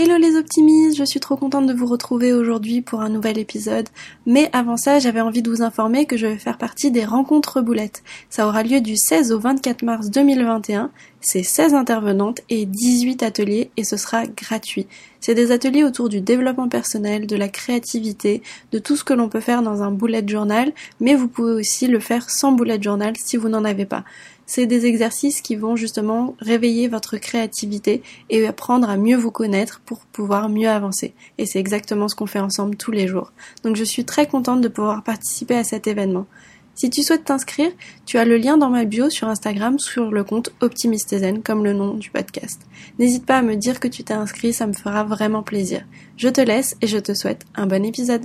Hello les optimistes, je suis trop contente de vous retrouver aujourd'hui pour un nouvel épisode. Mais avant ça, j'avais envie de vous informer que je vais faire partie des rencontres boulettes. Ça aura lieu du 16 au 24 mars 2021. C'est 16 intervenantes et 18 ateliers et ce sera gratuit. C'est des ateliers autour du développement personnel, de la créativité, de tout ce que l'on peut faire dans un bullet journal, mais vous pouvez aussi le faire sans bullet journal si vous n'en avez pas c'est des exercices qui vont justement réveiller votre créativité et apprendre à mieux vous connaître pour pouvoir mieux avancer. Et c'est exactement ce qu'on fait ensemble tous les jours. Donc je suis très contente de pouvoir participer à cet événement. Si tu souhaites t'inscrire, tu as le lien dans ma bio sur Instagram sur le compte Optimistezen comme le nom du podcast. N'hésite pas à me dire que tu t'es inscrit, ça me fera vraiment plaisir. Je te laisse et je te souhaite un bon épisode.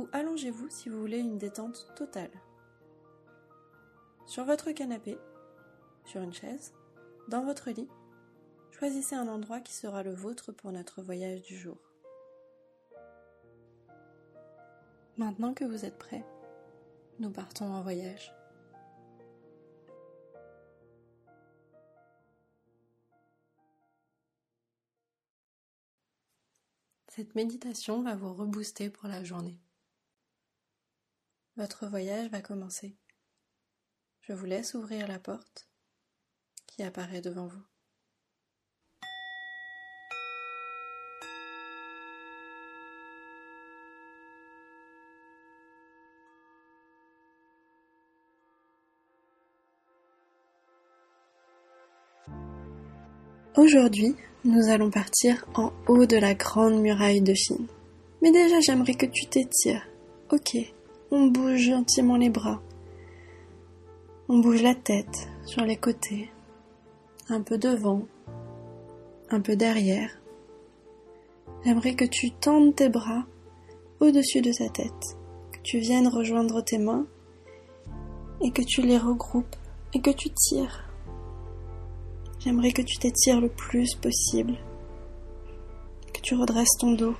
ou allongez-vous si vous voulez une détente totale. Sur votre canapé, sur une chaise, dans votre lit, choisissez un endroit qui sera le vôtre pour notre voyage du jour. Maintenant que vous êtes prêts, nous partons en voyage. Cette méditation va vous rebooster pour la journée. Votre voyage va commencer. Je vous laisse ouvrir la porte qui apparaît devant vous. Aujourd'hui, nous allons partir en haut de la grande muraille de Chine. Mais déjà, j'aimerais que tu t'étires. Ok, on bouge gentiment les bras. On bouge la tête sur les côtés, un peu devant, un peu derrière. J'aimerais que tu tendes tes bras au-dessus de ta tête, que tu viennes rejoindre tes mains et que tu les regroupes et que tu tires. J'aimerais que tu t'étires le plus possible, que tu redresses ton dos,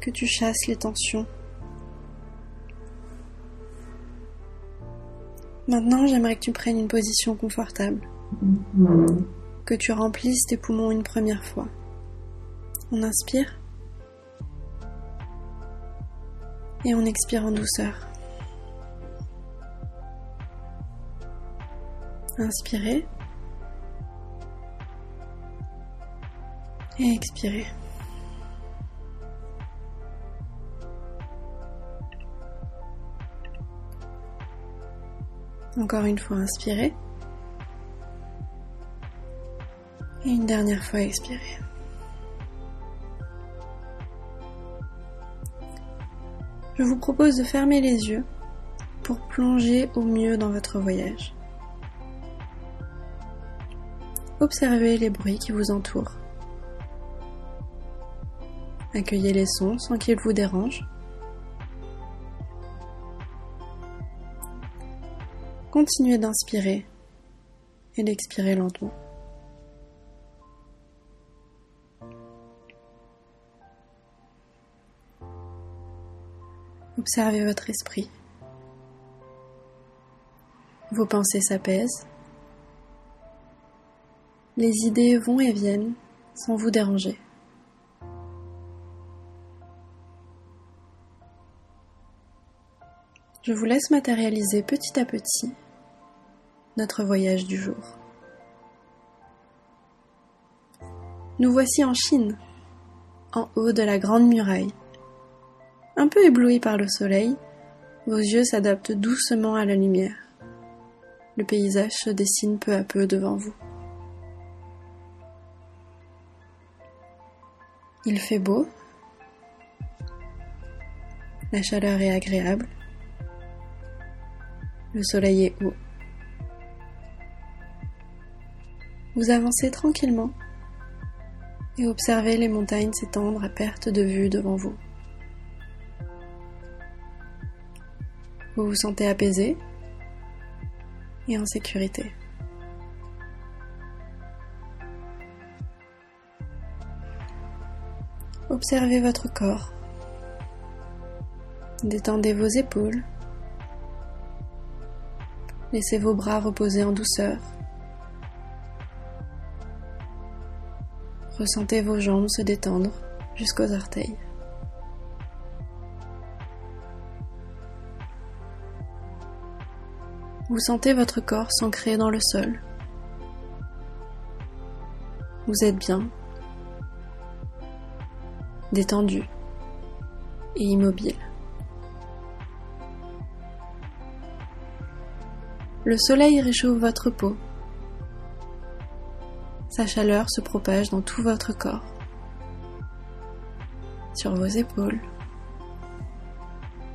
que tu chasses les tensions. Maintenant, j'aimerais que tu prennes une position confortable. Que tu remplisses tes poumons une première fois. On inspire. Et on expire en douceur. Inspirez. Et expirez. Encore une fois, inspirez. Et une dernière fois, expirez. Je vous propose de fermer les yeux pour plonger au mieux dans votre voyage. Observez les bruits qui vous entourent. Accueillez les sons sans qu'ils vous dérangent. Continuez d'inspirer et d'expirer lentement. Observez votre esprit. Vos pensées s'apaisent. Les idées vont et viennent sans vous déranger. Je vous laisse matérialiser petit à petit notre voyage du jour. Nous voici en Chine, en haut de la grande muraille. Un peu ébloui par le soleil, vos yeux s'adaptent doucement à la lumière. Le paysage se dessine peu à peu devant vous. Il fait beau, la chaleur est agréable, Le soleil est haut. Vous avancez tranquillement et observez les montagnes s'étendre à perte de vue devant vous. Vous vous sentez apaisé et en sécurité. Observez votre corps. Détendez vos épaules. Laissez vos bras reposer en douceur. Ressentez vos jambes se détendre jusqu'aux orteils. Vous sentez votre corps s'ancrer dans le sol. Vous êtes bien, détendu et immobile. Le soleil réchauffe votre peau. Sa chaleur se propage dans tout votre corps, sur vos épaules,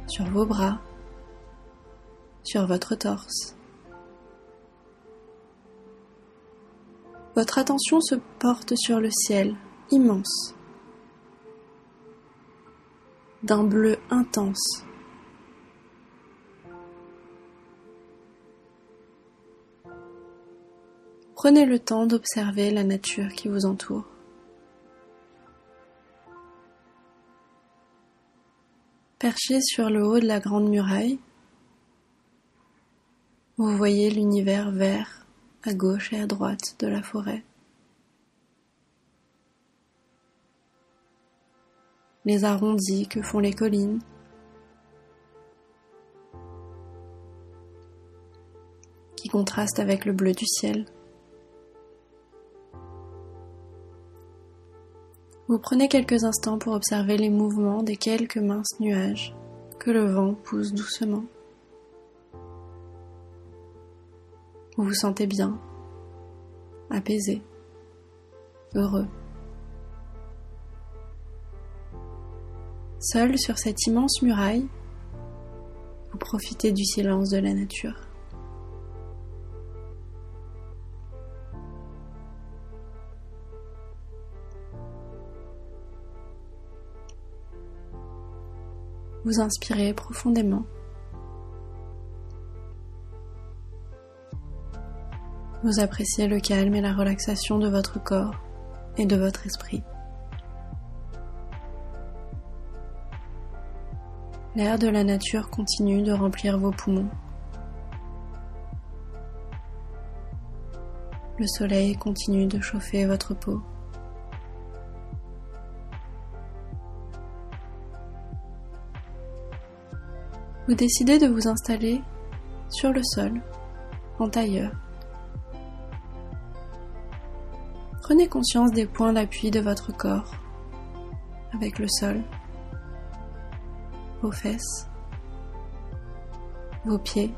sur vos bras, sur votre torse. Votre attention se porte sur le ciel immense, d'un bleu intense. Prenez le temps d'observer la nature qui vous entoure. Perché sur le haut de la grande muraille, vous voyez l'univers vert à gauche et à droite de la forêt. Les arrondis que font les collines. qui contrastent avec le bleu du ciel. Vous prenez quelques instants pour observer les mouvements des quelques minces nuages que le vent pousse doucement. Vous vous sentez bien, apaisé, heureux. Seul sur cette immense muraille, vous profitez du silence de la nature. Vous inspirez profondément. Vous appréciez le calme et la relaxation de votre corps et de votre esprit. L'air de la nature continue de remplir vos poumons. Le soleil continue de chauffer votre peau. Vous décidez de vous installer sur le sol, en tailleur. Prenez conscience des points d'appui de votre corps avec le sol, vos fesses, vos pieds,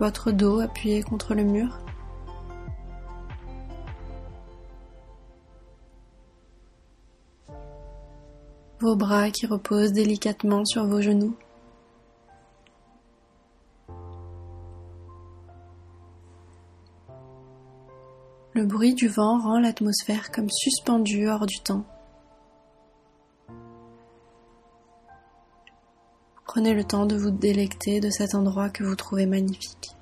votre dos appuyé contre le mur. Vos bras qui reposent délicatement sur vos genoux. Le bruit du vent rend l'atmosphère comme suspendue hors du temps. Prenez le temps de vous délecter de cet endroit que vous trouvez magnifique.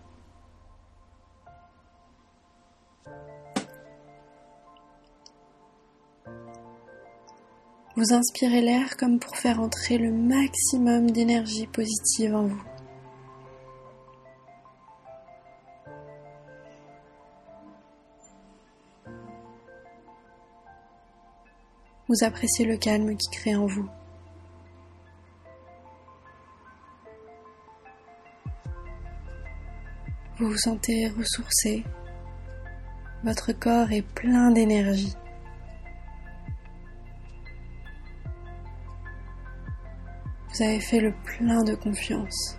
Vous inspirez l'air comme pour faire entrer le maximum d'énergie positive en vous. Vous appréciez le calme qui crée en vous. Vous vous sentez ressourcé. Votre corps est plein d'énergie. Vous avez fait le plein de confiance.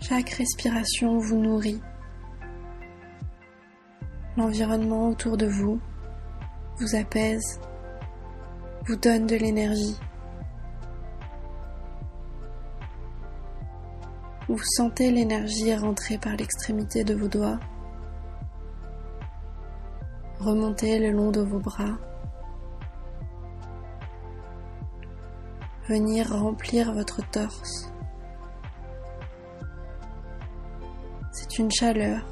Chaque respiration vous nourrit. L'environnement autour de vous vous apaise, vous donne de l'énergie. Vous sentez l'énergie rentrer par l'extrémité de vos doigts, remonter le long de vos bras, venir remplir votre torse. C'est une chaleur,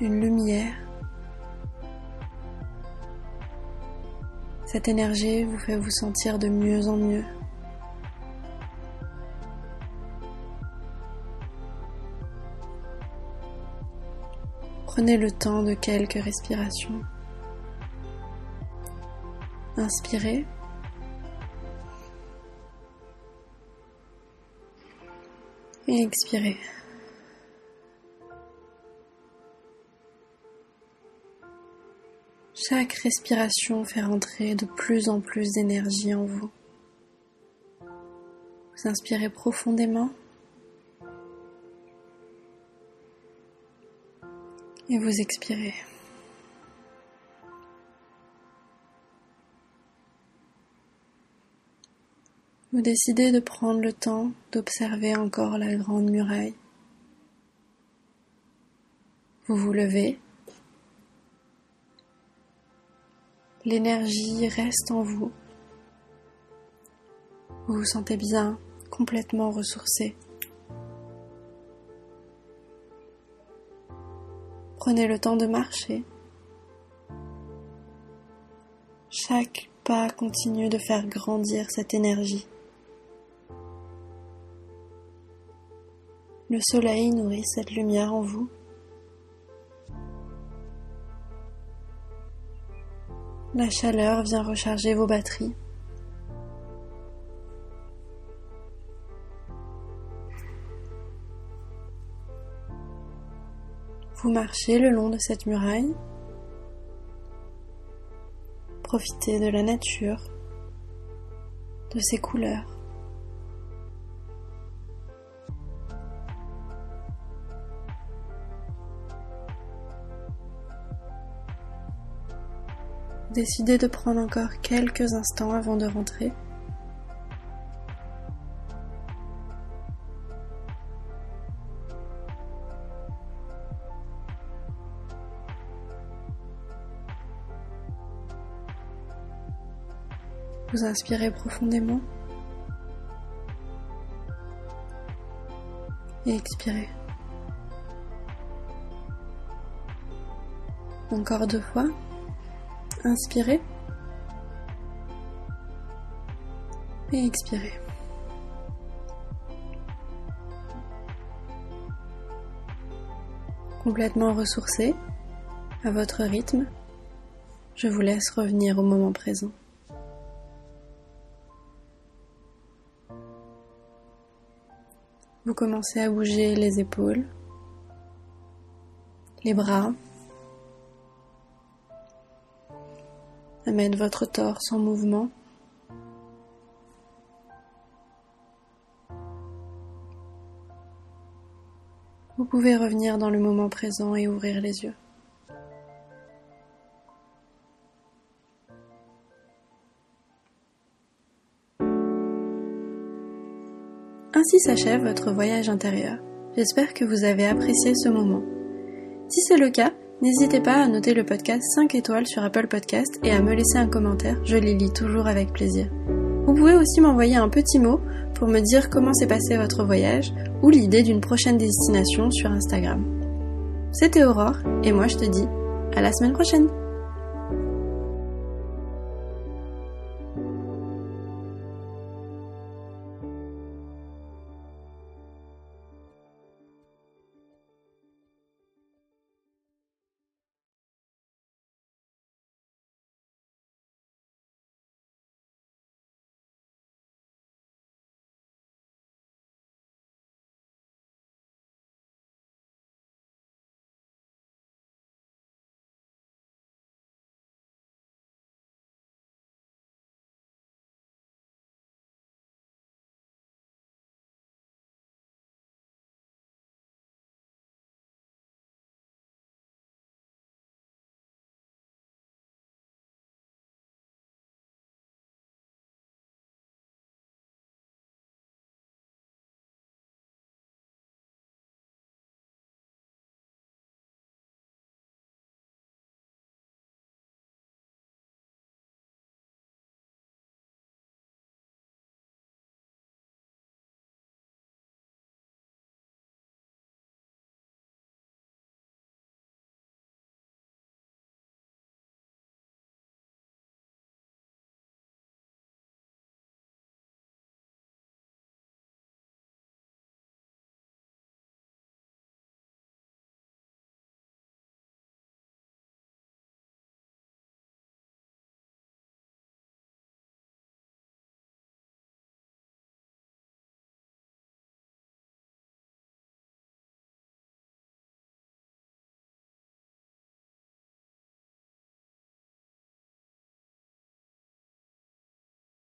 une lumière Cette énergie vous fait vous sentir de mieux en mieux. Prenez le temps de quelques respirations. Inspirez. Et expirez. Chaque respiration fait rentrer de plus en plus d'énergie en vous. Vous inspirez profondément et vous expirez. Vous décidez de prendre le temps d'observer encore la grande muraille. Vous vous levez L'énergie reste en vous. Vous vous sentez bien, complètement ressourcé. Prenez le temps de marcher. Chaque pas continue de faire grandir cette énergie. Le soleil nourrit cette lumière en vous. La chaleur vient recharger vos batteries. Vous marchez le long de cette muraille. Profitez de la nature, de ses couleurs. décidez de prendre encore quelques instants avant de rentrer. Vous inspirez profondément et expirez. Encore deux fois. Inspirez. Et expirez. Complètement ressourcé, à votre rythme, je vous laisse revenir au moment présent. Commencez à bouger les épaules, les bras, Amène votre torse en mouvement. Vous pouvez revenir dans le moment présent et ouvrir les yeux. Ainsi s'achève votre voyage intérieur. J'espère que vous avez apprécié ce moment. Si c'est le cas, N'hésitez pas à noter le podcast 5 étoiles sur Apple Podcast et à me laisser un commentaire, je les lis toujours avec plaisir. Vous pouvez aussi m'envoyer un petit mot pour me dire comment s'est passé votre voyage ou l'idée d'une prochaine destination sur Instagram. C'était Aurore et moi je te dis à la semaine prochaine